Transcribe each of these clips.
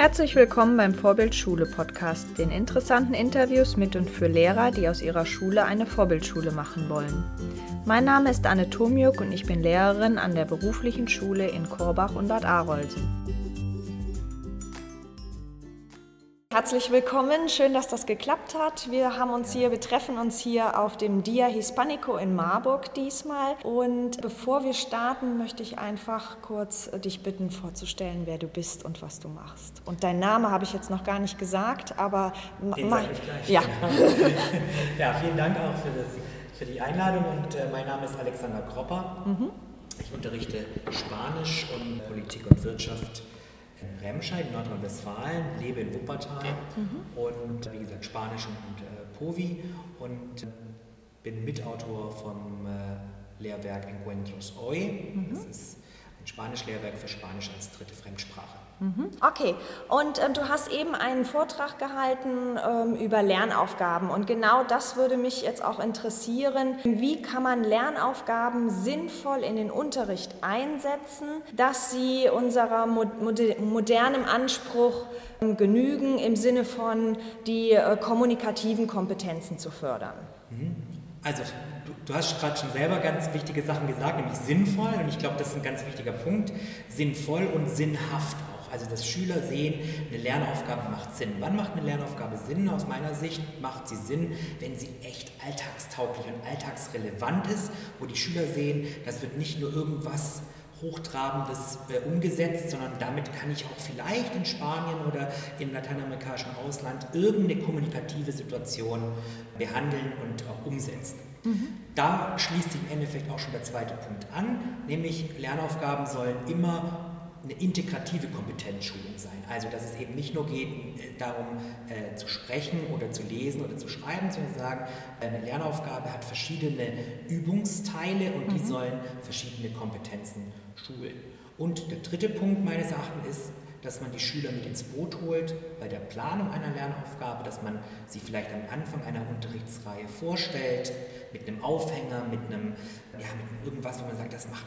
Herzlich willkommen beim Vorbildschule Podcast, den interessanten Interviews mit und für Lehrer, die aus ihrer Schule eine Vorbildschule machen wollen. Mein Name ist Anne Tomjuk und ich bin Lehrerin an der beruflichen Schule in Korbach und Bad Arolsen. Herzlich willkommen, schön, dass das geklappt hat. Wir haben uns hier, wir treffen uns hier auf dem Dia Hispanico in Marburg diesmal. Und bevor wir starten, möchte ich einfach kurz dich bitten, vorzustellen, wer du bist und was du machst. Und dein Name habe ich jetzt noch gar nicht gesagt, aber Den sage ich gleich. Ja. ja, vielen Dank auch für, das, für die Einladung. Und äh, mein Name ist Alexander Kropper. Mhm. Ich unterrichte Spanisch und Politik und Wirtschaft in Remscheid, Nordrhein-Westfalen, lebe in Wuppertal mhm. und wie gesagt Spanisch und äh, Povi und äh, bin Mitautor vom äh, Lehrwerk Encuentros Hoy. Mhm. Das ist ein Spanisch-Lehrwerk für Spanisch als dritte Fremdsprache. Mhm. Okay, und äh, du hast eben einen Vortrag gehalten ähm, über Lernaufgaben und genau das würde mich jetzt auch interessieren. Wie kann man Lernaufgaben sinnvoll in den Unterricht einsetzen, dass sie unserer mo modernen Anspruch äh, genügen im Sinne von die äh, kommunikativen Kompetenzen zu fördern? Mhm. Also du hast gerade schon selber ganz wichtige Sachen gesagt, nämlich sinnvoll und ich glaube, das ist ein ganz wichtiger Punkt, sinnvoll und sinnhaft also dass Schüler sehen, eine Lernaufgabe macht Sinn. Wann macht eine Lernaufgabe Sinn? Aus meiner Sicht macht sie Sinn, wenn sie echt alltagstauglich und alltagsrelevant ist, wo die Schüler sehen, das wird nicht nur irgendwas Hochtrabendes äh, umgesetzt, sondern damit kann ich auch vielleicht in Spanien oder im lateinamerikanischen Ausland irgendeine kommunikative Situation behandeln und auch umsetzen. Mhm. Da schließt sich im Endeffekt auch schon der zweite Punkt an, nämlich Lernaufgaben sollen immer eine integrative Kompetenzschulung sein. Also dass es eben nicht nur geht äh, darum äh, zu sprechen oder zu lesen oder zu schreiben, sondern sagen, eine Lernaufgabe hat verschiedene Übungsteile und die mhm. sollen verschiedene Kompetenzen schulen. Und der dritte Punkt meines Erachtens ist, dass man die Schüler mit ins Boot holt bei der Planung einer Lernaufgabe, dass man sie vielleicht am Anfang einer Unterrichtsreihe vorstellt, mit einem Aufhänger, mit einem, ja, mit irgendwas, wo man sagt, das macht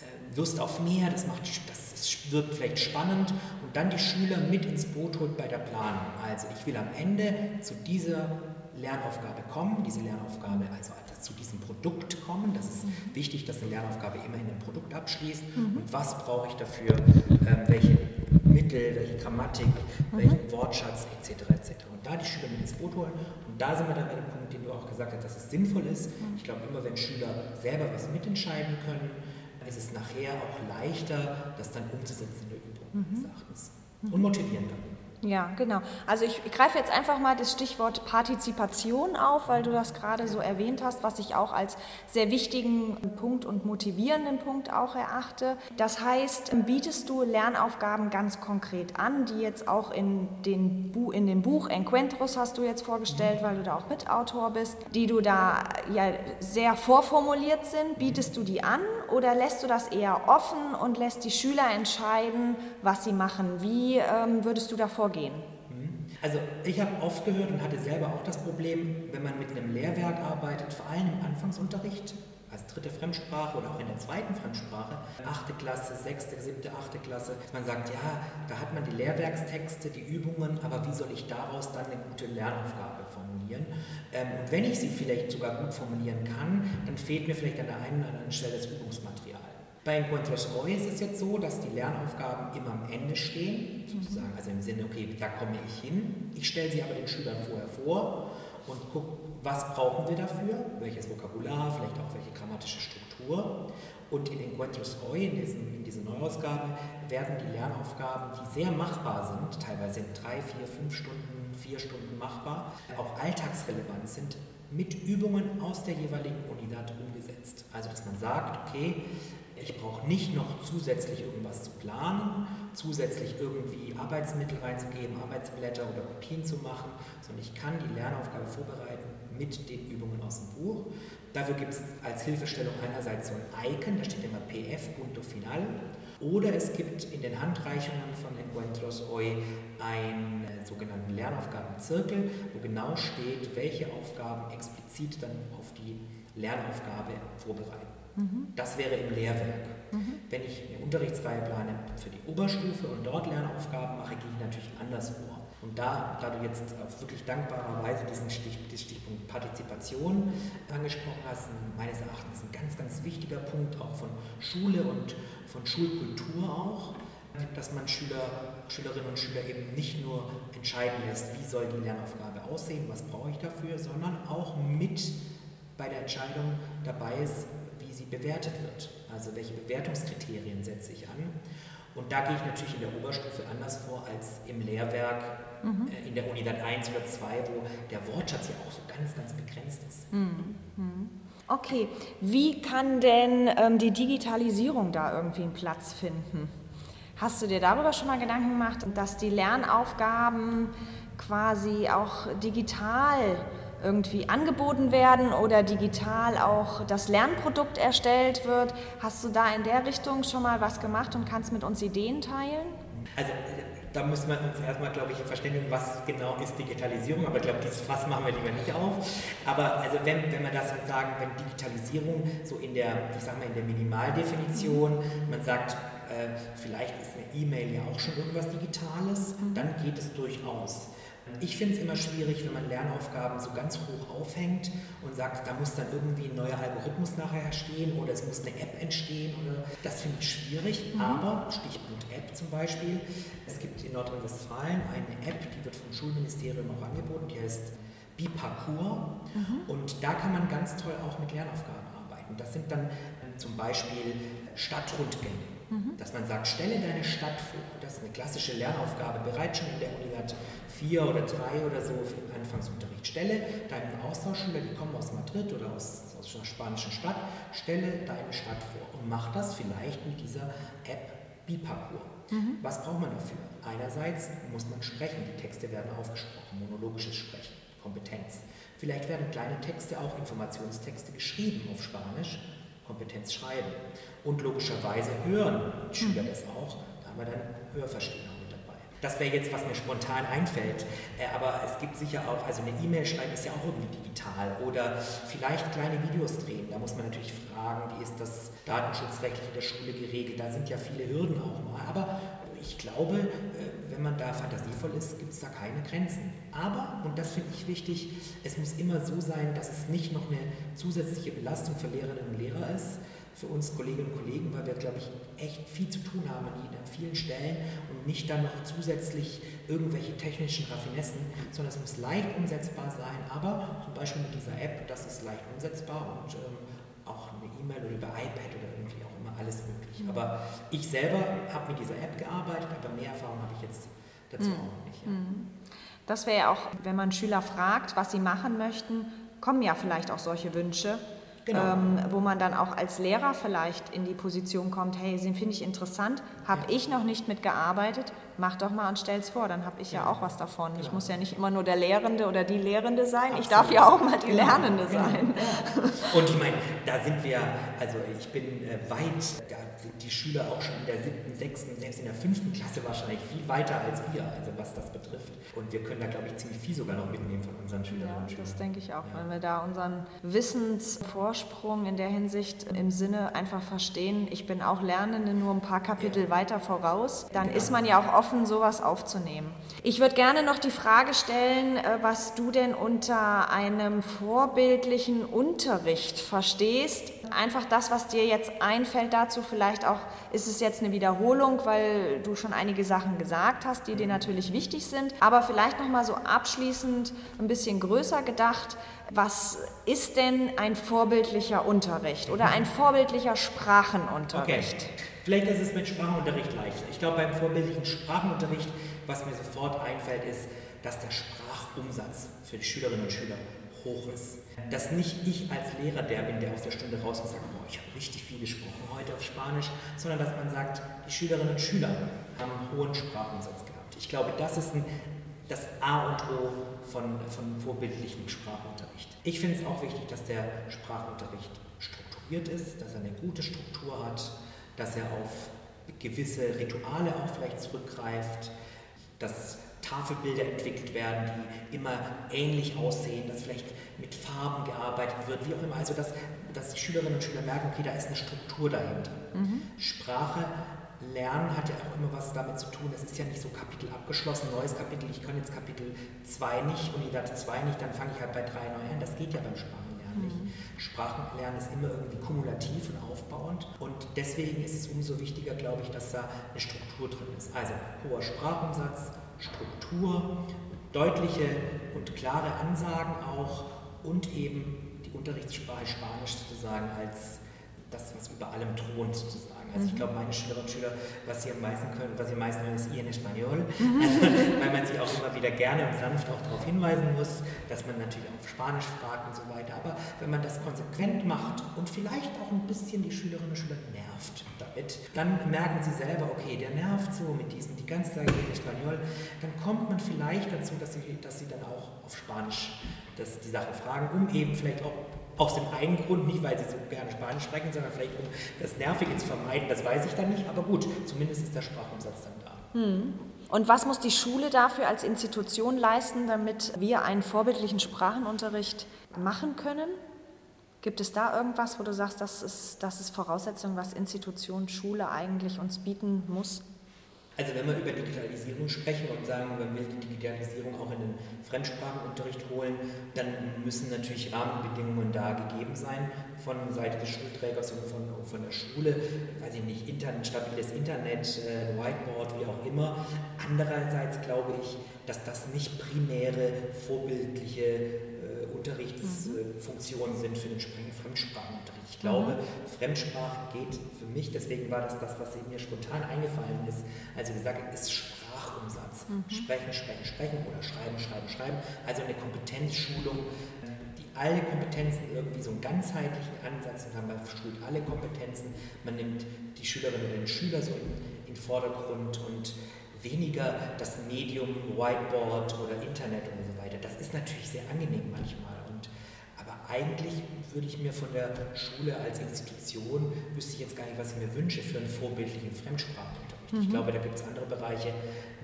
äh, Lust auf mehr, das macht das wirkt vielleicht spannend und dann die Schüler mit ins Boot holt bei der Planung. Also ich will am Ende zu dieser Lernaufgabe kommen, diese Lernaufgabe, also zu diesem Produkt kommen. Das ist wichtig, dass eine Lernaufgabe immer in einem Produkt abschließt. Mhm. Und was brauche ich dafür? Ähm, welche Mittel, welche Grammatik, mhm. welchen Wortschatz etc. etc. Und da die Schüler mit ins Boot holen. Und da sind wir dann bei dem Punkt, den du auch gesagt hast, dass es sinnvoll ist. Mhm. Ich glaube, immer wenn Schüler selber was mitentscheiden können, ist es nachher auch leichter, das dann umzusetzen in der Übung, mhm. meines Erachtens. Und motivierender. Ja, genau. Also ich, ich, greife jetzt einfach mal das Stichwort Partizipation auf, weil du das gerade so erwähnt hast, was ich auch als sehr wichtigen Punkt und motivierenden Punkt auch erachte. Das heißt, bietest du Lernaufgaben ganz konkret an, die jetzt auch in, den Bu in dem Buch Encuentros hast du jetzt vorgestellt, weil du da auch Mitautor bist, die du da ja sehr vorformuliert sind. Bietest du die an oder lässt du das eher offen und lässt die Schüler entscheiden, was sie machen? Wie ähm, würdest du davor vorgehen? Mhm. Also ich habe oft gehört und hatte selber auch das Problem, wenn man mit einem Lehrwerk arbeitet, vor allem im Anfangsunterricht, als dritte Fremdsprache oder auch in der zweiten Fremdsprache, achte Klasse, sechste, siebte, achte Klasse, man sagt, ja, da hat man die Lehrwerkstexte, die Übungen, aber wie soll ich daraus dann eine gute Lernaufgabe formulieren? Ähm, und wenn ich sie vielleicht sogar gut formulieren kann, dann fehlt mir vielleicht an der einen oder anderen Stelle das Übungsmaterial. Bei Encuentros Hoy ist es jetzt so, dass die Lernaufgaben immer am Ende stehen, sozusagen, also im Sinne, okay, da komme ich hin. Ich stelle sie aber den Schülern vorher vor und gucke, was brauchen wir dafür, welches Vokabular, vielleicht auch welche grammatische Struktur. Und in Encuentros Hoy, in, diesem, in dieser Neuausgabe, werden die Lernaufgaben, die sehr machbar sind, teilweise in drei, vier, fünf Stunden, vier Stunden machbar, auch alltagsrelevant sind, mit Übungen aus der jeweiligen Unidad umgesetzt. Also, dass man sagt, okay, ich brauche nicht noch zusätzlich irgendwas zu planen, zusätzlich irgendwie Arbeitsmittel reinzugeben, Arbeitsblätter oder Kopien zu machen, sondern ich kann die Lernaufgabe vorbereiten mit den Übungen aus dem Buch. Dafür gibt es als Hilfestellung einerseits so ein Icon, da steht immer PF, Punto Final. Oder es gibt in den Handreichungen von Encuentros Hoy einen sogenannten Lernaufgabenzirkel, wo genau steht, welche Aufgaben explizit dann auf die Lernaufgabe vorbereiten. Mhm. Das wäre im Lehrwerk. Mhm. wenn ich eine Unterrichtsreihe plane für die Oberstufe und dort Lernaufgaben mache, gehe ich natürlich anders vor. Und da, da du jetzt auf wirklich dankbarerweise diesen Stich, Stichpunkt Partizipation angesprochen hast, meines Erachtens ein ganz, ganz wichtiger Punkt auch von Schule und von Schulkultur auch, dass man Schüler, Schülerinnen und Schüler eben nicht nur entscheiden lässt, wie soll die Lernaufgabe aussehen, was brauche ich dafür, sondern auch mit bei der Entscheidung dabei ist, wie sie bewertet wird. Also welche Bewertungskriterien setze ich an. Und da gehe ich natürlich in der Oberstufe anders vor als im Lehrwerk mhm. äh, in der Unidad 1 oder 2, wo der Wortschatz ja auch so ganz, ganz begrenzt ist. Mhm. mhm. Okay, wie kann denn ähm, die Digitalisierung da irgendwie einen Platz finden? Hast du dir darüber schon mal Gedanken gemacht, dass die Lernaufgaben quasi auch digital irgendwie angeboten werden oder digital auch das Lernprodukt erstellt wird. Hast du da in der Richtung schon mal was gemacht und kannst mit uns Ideen teilen? Also da müssen wir uns erstmal, glaube ich, verständigen, was genau ist Digitalisierung. Aber ich glaube, dieses Fass machen wir lieber nicht auf. Aber also wenn, wenn wir das sagen, wenn Digitalisierung so in der, ich sag mal, in der Minimaldefinition, man sagt, äh, vielleicht ist eine E-Mail ja auch schon irgendwas Digitales, mhm. dann geht es durchaus. Ich finde es immer schwierig, wenn man Lernaufgaben so ganz hoch aufhängt und sagt, da muss dann irgendwie ein neuer Algorithmus nachher stehen oder es muss eine App entstehen. Oder, das finde ich schwierig, mhm. aber Stichpunkt App zum Beispiel. Es gibt in Nordrhein-Westfalen eine App, die wird vom Schulministerium auch angeboten, die heißt Biparcours mhm. und da kann man ganz toll auch mit Lernaufgaben arbeiten. Das sind dann zum Beispiel Stadtrundgänge Mhm. Dass man sagt, stelle deine Stadt vor. Das ist eine klassische Lernaufgabe, bereits schon in der Unidad 4 oder 3 oder so im Anfangsunterricht. Stelle deinen Austauschschüler, die kommen aus Madrid oder aus, aus einer spanischen Stadt, stelle deine Stadt vor und mach das vielleicht mit dieser App Biparcours. Mhm. Was braucht man dafür? Einerseits muss man sprechen, die Texte werden aufgesprochen, monologisches Sprechen, Kompetenz. Vielleicht werden kleine Texte, auch Informationstexte geschrieben auf Spanisch Kompetenz schreiben. Und logischerweise hören Schüler das auch. Da haben wir dann Hörverstehen auch mit dabei. Das wäre jetzt, was mir spontan einfällt. Äh, aber es gibt sicher auch, also eine E-Mail schreiben ist ja auch irgendwie digital. Oder vielleicht kleine Videos drehen. Da muss man natürlich fragen, wie ist das datenschutzrechtlich in der Schule geregelt. Da sind ja viele Hürden auch mal. Aber ich glaube, äh, wenn man da fantasievoll ist, gibt es da keine Grenzen. Aber, und das finde ich wichtig, es muss immer so sein, dass es nicht noch eine zusätzliche Belastung für Lehrerinnen und Lehrer ist, für uns Kolleginnen und Kollegen, weil wir, glaube ich, echt viel zu tun haben an vielen Stellen und nicht dann noch zusätzlich irgendwelche technischen Raffinessen, sondern es muss leicht umsetzbar sein, aber zum Beispiel mit dieser App, das ist leicht umsetzbar und ähm, auch eine E-Mail oder über iPad oder irgendwie auch immer alles möglich. Mhm. Aber ich selber habe mit dieser App gearbeitet, aber mehr Erfahrung habe ich jetzt dazu mhm. auch nicht. Ja. Mhm. Das wäre ja auch, wenn man Schüler fragt, was sie machen möchten, kommen ja vielleicht auch solche Wünsche. Genau. Ähm, wo man dann auch als Lehrer vielleicht in die Position kommt, hey, den finde ich interessant, habe ja. ich noch nicht mitgearbeitet, mach doch mal und stell es vor, dann habe ich ja. ja. auch was davon. Ich muss ja nicht immer nur der Lehrende oder die Lehrende sein, Absolut. ich darf ja auch mal die genau. Lernende genau. sein. Und ich meine, da sind wir, also ich bin äh, weit, da sind die Schüler auch schon in der siebten, sechsten, selbst in der fünften Klasse wahrscheinlich viel weiter als wir, also was das betrifft. Und wir können da, glaube ich, ziemlich viel sogar noch mitnehmen von unseren Schülerinnen ja, und Schülern. Das denke ich auch, ja. wenn wir da unseren Wissensvorsprung in der Hinsicht im Sinne einfach verstehen, ich bin auch Lernende nur ein paar Kapitel weiter voraus, dann genau. ist man ja auch offen, sowas aufzunehmen. Ich würde gerne noch die Frage stellen, äh, was du denn unter einem vorbildlichen Unterricht verstehst. Einfach das, was dir jetzt einfällt dazu, vielleicht auch ist es jetzt eine Wiederholung, weil du schon einige Sachen gesagt hast, die dir natürlich wichtig sind, aber vielleicht noch mal so abschließend ein bisschen größer gedacht, was ist denn ein vorbildlicher Unterricht oder ein vorbildlicher Sprachenunterricht? Okay. Vielleicht ist es mit Sprachenunterricht leicht. Ich glaube, beim vorbildlichen Sprachenunterricht, was mir sofort einfällt, ist, dass der Sprachumsatz für die Schülerinnen und Schüler hoch ist. Dass nicht ich als Lehrer der bin, der aus der Stunde raus und sagt, boah, ich habe richtig viel gesprochen heute auf Spanisch, sondern dass man sagt, die Schülerinnen und Schüler haben einen hohen Sprachumsatz gehabt. Ich glaube, das ist ein, das A und O von, von vorbildlichem Sprachunterricht. Ich finde es auch wichtig, dass der Sprachunterricht strukturiert ist, dass er eine gute Struktur hat, dass er auf gewisse Rituale auch vielleicht zurückgreift, dass Tafelbilder entwickelt werden, die immer ähnlich aussehen, dass vielleicht mit Farben gearbeitet wird, wie auch immer. Also dass, dass die Schülerinnen und Schüler merken, okay, da ist eine Struktur dahinter. Mhm. Sprache Lernen hat ja auch immer was damit zu tun, es ist ja nicht so Kapitel abgeschlossen, neues Kapitel, ich kann jetzt Kapitel 2 nicht und ich werde 2 nicht, dann fange ich halt bei 3 neu an. Das geht ja beim Sprachenlernen nicht. Mhm. Sprachenlernen ist immer irgendwie kumulativ und aufbauend und deswegen ist es umso wichtiger, glaube ich, dass da eine Struktur drin ist. Also hoher Sprachumsatz, Struktur, deutliche und klare Ansagen auch und eben die Unterrichtssprache Spanisch sozusagen als das, was über allem thront sozusagen. Also ich glaube, meine Schülerinnen und Schüler, was sie am meisten können, was sie am meisten können, ist ihr in Espanol, also, weil man sie auch immer wieder gerne und sanft auch darauf hinweisen muss, dass man natürlich auch auf Spanisch fragt und so weiter. Aber wenn man das konsequent macht und vielleicht auch ein bisschen die Schülerinnen und Schüler nervt damit, dann merken sie selber, okay, der nervt so mit diesem, die ganze Zeit in Espanol, dann kommt man vielleicht dazu, dass sie, dass sie dann auch auf Spanisch das, die Sache fragen, um eben vielleicht auch aus dem einen Grund, nicht weil sie so gerne Spanisch sprechen, sondern vielleicht um das Nervige zu vermeiden, das weiß ich dann nicht. Aber gut, zumindest ist der Sprachumsatz dann da. Hm. Und was muss die Schule dafür als Institution leisten, damit wir einen vorbildlichen Sprachenunterricht machen können? Gibt es da irgendwas, wo du sagst, das ist, das ist Voraussetzung, was Institution, Schule eigentlich uns bieten muss? Also wenn wir über Digitalisierung sprechen und sagen, man will die Digitalisierung auch in den Fremdsprachenunterricht holen, dann müssen natürlich Rahmenbedingungen da gegeben sein von Seite des Schulträgers und von, von der Schule. Weiß ich nicht, Internet, stabiles Internet, äh, Whiteboard, wie auch immer. Andererseits glaube ich, dass das nicht primäre vorbildliche äh, Unterrichtsfunktionen sind für den Fremdsprachenunterricht. Ich glaube, mhm. Fremdsprache geht für mich, deswegen war das das, was mir spontan eingefallen ist, also gesagt ist Sprachumsatz. Mhm. Sprechen, sprechen, sprechen oder schreiben, schreiben, schreiben. Also eine Kompetenzschulung, die alle Kompetenzen irgendwie so einen ganzheitlichen Ansatz und haben, man schult alle Kompetenzen, man nimmt die Schülerinnen und den Schüler so in, in Vordergrund und weniger das Medium Whiteboard oder Internet und so. Das ist natürlich sehr angenehm manchmal eigentlich würde ich mir von der Schule als Institution, wüsste ich jetzt gar nicht, was ich mir wünsche für einen vorbildlichen Fremdsprachenunterricht. Mhm. Ich glaube, da gibt es andere Bereiche,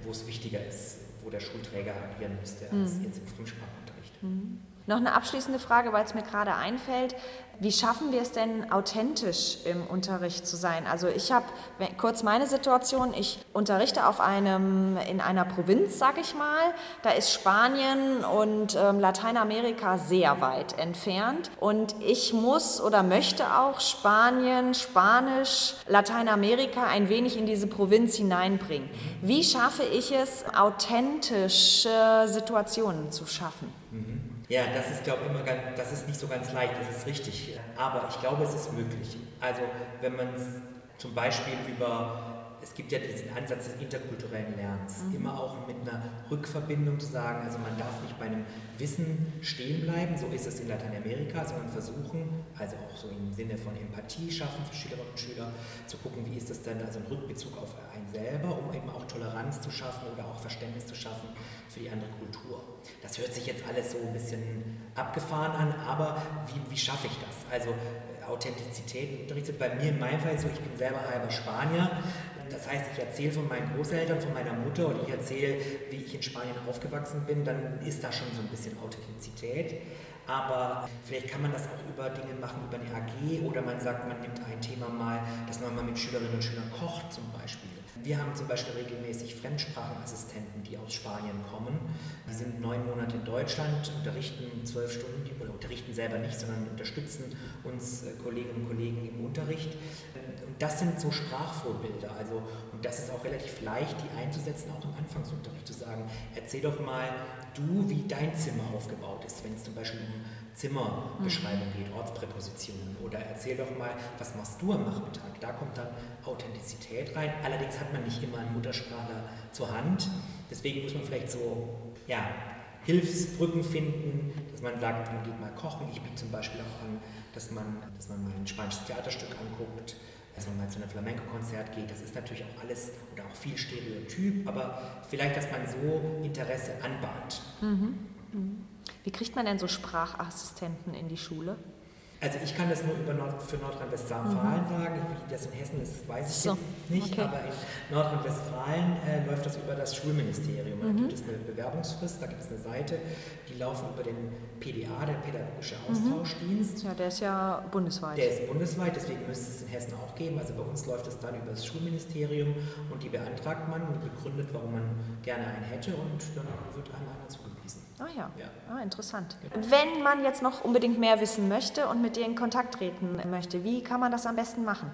wo es wichtiger ist, wo der Schulträger agieren müsste, als mhm. jetzt im Fremdsprachenunterricht. Mhm. Noch eine abschließende Frage, weil es mir gerade einfällt. Wie schaffen wir es denn, authentisch im Unterricht zu sein? Also ich habe kurz meine Situation, ich unterrichte auf einem, in einer Provinz, sage ich mal. Da ist Spanien und ähm, Lateinamerika sehr weit entfernt. Und ich muss oder möchte auch Spanien, Spanisch, Lateinamerika ein wenig in diese Provinz hineinbringen. Wie schaffe ich es, authentische Situationen zu schaffen? Mhm. Ja, das ist, glaube ich, immer ganz, das ist nicht so ganz leicht, das ist richtig. Aber ich glaube, es ist möglich. Also, wenn man es zum Beispiel über es gibt ja diesen Ansatz des interkulturellen Lernens, mhm. immer auch mit einer Rückverbindung zu sagen, also man darf nicht bei einem Wissen stehen bleiben, so ist es in Lateinamerika, sondern versuchen, also auch so im Sinne von Empathie schaffen für Schülerinnen und Schüler, zu gucken, wie ist das denn, also ein Rückbezug auf einen selber, um eben auch Toleranz zu schaffen oder auch Verständnis zu schaffen für die andere Kultur. Das hört sich jetzt alles so ein bisschen abgefahren an, aber wie, wie schaffe ich das? Also Authentizität unterrichtet. Bei mir in meinem Fall so, ich bin selber halber Spanier. Das heißt, ich erzähle von meinen Großeltern, von meiner Mutter und ich erzähle, wie ich in Spanien aufgewachsen bin, dann ist da schon so ein bisschen Authentizität. Aber vielleicht kann man das auch über Dinge machen, über eine AG oder man sagt, man nimmt ein Thema mal, dass man mal mit Schülerinnen und Schülern kocht zum Beispiel. Wir haben zum Beispiel regelmäßig Fremdsprachenassistenten, die aus Spanien kommen. Die sind neun Monate in Deutschland, unterrichten zwölf Stunden, oder unterrichten selber nicht, sondern unterstützen uns äh, Kolleginnen und Kollegen im Unterricht. Und das sind so Sprachvorbilder. Also, und das ist auch relativ leicht, die einzusetzen, auch im Anfangsunterricht zu sagen, erzähl doch mal du, wie dein Zimmer aufgebaut ist, wenn es zum Beispiel um Zimmerbeschreibung geht, Ortspräpositionen. Oder erzähl doch mal, was machst du am Nachmittag? Da kommt dann Authentizität rein. Allerdings hat man nicht immer einen Muttersprachler zur Hand. Deswegen muss man vielleicht so ja, Hilfsbrücken finden, dass man sagt, man geht mal kochen. Ich biete zum Beispiel auch an, dass man, dass man mal ein spanisches Theaterstück anguckt, dass man mal zu einem Flamenco-Konzert geht. Das ist natürlich auch alles oder auch viel Stereotyp, aber vielleicht, dass man so Interesse anbahnt. Mhm. Mhm. Wie kriegt man denn so Sprachassistenten in die Schule? Also ich kann das nur über Nord für Nordrhein-Westfalen mhm. sagen. Wie das in Hessen ist, weiß ich so. jetzt nicht. Okay. Aber in Nordrhein-Westfalen äh, läuft das über das Schulministerium. Mhm. Da gibt es eine Bewerbungsfrist, da gibt es eine Seite, die laufen über den PDA, der Pädagogische mhm. Austauschdienst. Ja, der ist ja bundesweit. Der ist bundesweit, deswegen müsste es in Hessen auch geben. Also bei uns läuft es dann über das Schulministerium und die beantragt man und begründet, warum man gerne einen hätte und dann wird einem einer zugewiesen. Ah ja, ja. Ah, interessant. Wenn man jetzt noch unbedingt mehr wissen möchte und mit dir in Kontakt treten möchte, wie kann man das am besten machen?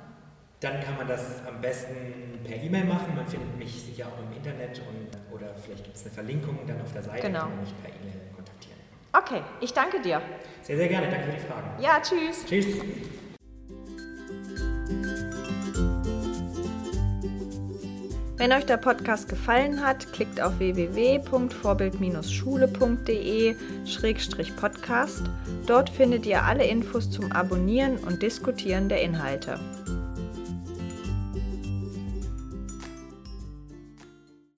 Dann kann man das am besten per E-Mail machen. Man findet mich sicher auch im Internet und, oder vielleicht gibt es eine Verlinkung dann auf der Seite, genau. kann man mich per E-Mail kontaktieren. Okay, ich danke dir. Sehr, sehr gerne. Danke für die Fragen. Ja, tschüss. Tschüss. Wenn euch der Podcast gefallen hat, klickt auf www.vorbild-schule.de-podcast. Dort findet ihr alle Infos zum Abonnieren und Diskutieren der Inhalte.